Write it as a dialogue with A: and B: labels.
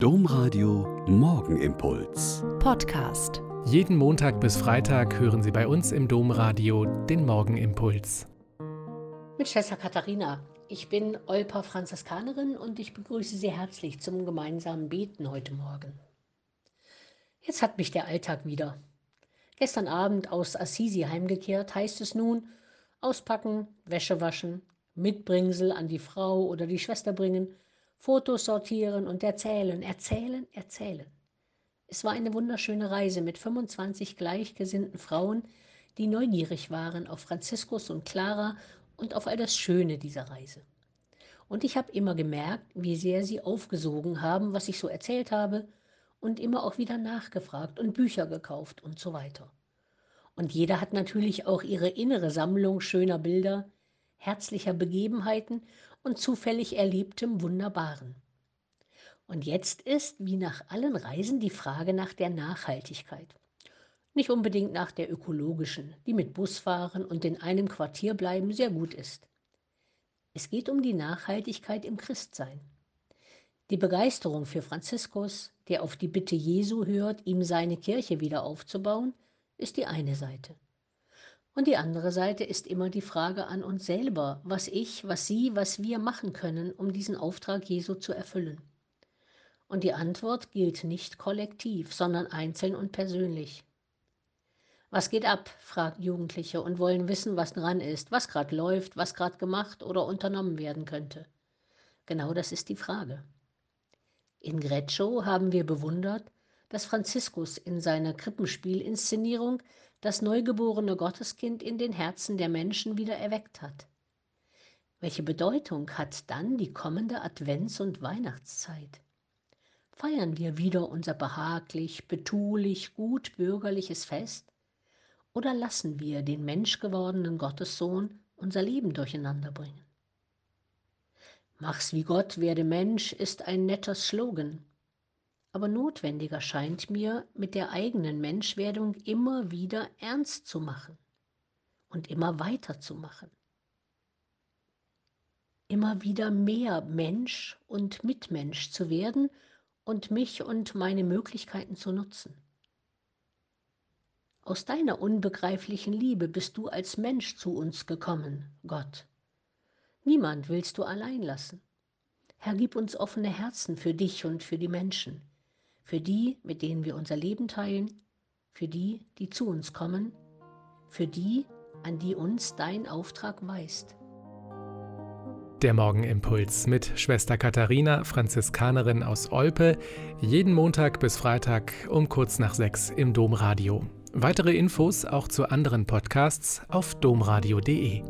A: Domradio Morgenimpuls.
B: Podcast.
C: Jeden Montag bis Freitag hören Sie bei uns im Domradio den Morgenimpuls.
D: Mit Schwester Katharina. Ich bin Olpa Franziskanerin und ich begrüße Sie herzlich zum gemeinsamen Beten heute Morgen. Jetzt hat mich der Alltag wieder. Gestern Abend aus Assisi heimgekehrt, heißt es nun, auspacken, Wäsche waschen, Mitbringsel an die Frau oder die Schwester bringen, Fotos sortieren und erzählen, erzählen, erzählen. Es war eine wunderschöne Reise mit 25 gleichgesinnten Frauen, die neugierig waren auf Franziskus und Clara und auf all das Schöne dieser Reise. Und ich habe immer gemerkt, wie sehr sie aufgesogen haben, was ich so erzählt habe, und immer auch wieder nachgefragt und Bücher gekauft und so weiter. Und jeder hat natürlich auch ihre innere Sammlung schöner Bilder, herzlicher Begebenheiten und zufällig erlebtem Wunderbaren. Und jetzt ist, wie nach allen Reisen, die Frage nach der Nachhaltigkeit. Nicht unbedingt nach der ökologischen, die mit Bus fahren und in einem Quartier bleiben sehr gut ist. Es geht um die Nachhaltigkeit im Christsein. Die Begeisterung für Franziskus, der auf die Bitte Jesu hört, ihm seine Kirche wieder aufzubauen, ist die eine Seite. Und die andere Seite ist immer die Frage an uns selber, was ich, was Sie, was wir machen können, um diesen Auftrag Jesu zu erfüllen. Und die Antwort gilt nicht kollektiv, sondern einzeln und persönlich. Was geht ab? fragt Jugendliche und wollen wissen, was dran ist, was gerade läuft, was gerade gemacht oder unternommen werden könnte. Genau das ist die Frage. In Greccio haben wir bewundert, dass Franziskus in seiner Krippenspielinszenierung das neugeborene Gotteskind in den Herzen der Menschen wieder erweckt hat. Welche Bedeutung hat dann die kommende Advents- und Weihnachtszeit? Feiern wir wieder unser behaglich, betulich, gut bürgerliches Fest? Oder lassen wir den menschgewordenen Gottessohn unser Leben durcheinander bringen? Mach's wie Gott, werde Mensch ist ein netter Slogan, aber notwendiger scheint mir, mit der eigenen Menschwerdung immer wieder ernst zu machen und immer weiterzumachen. Immer wieder mehr Mensch und Mitmensch zu werden und mich und meine Möglichkeiten zu nutzen. Aus deiner unbegreiflichen Liebe bist du als Mensch zu uns gekommen, Gott. Niemand willst du allein lassen. Herr, gib uns offene Herzen für dich und für die Menschen für die, mit denen wir unser Leben teilen, für die, die zu uns kommen, für die, an die uns dein Auftrag weist.
C: Der Morgenimpuls mit Schwester Katharina, Franziskanerin aus Olpe, jeden Montag bis Freitag um kurz nach sechs im Domradio. Weitere Infos auch zu anderen Podcasts auf domradio.de.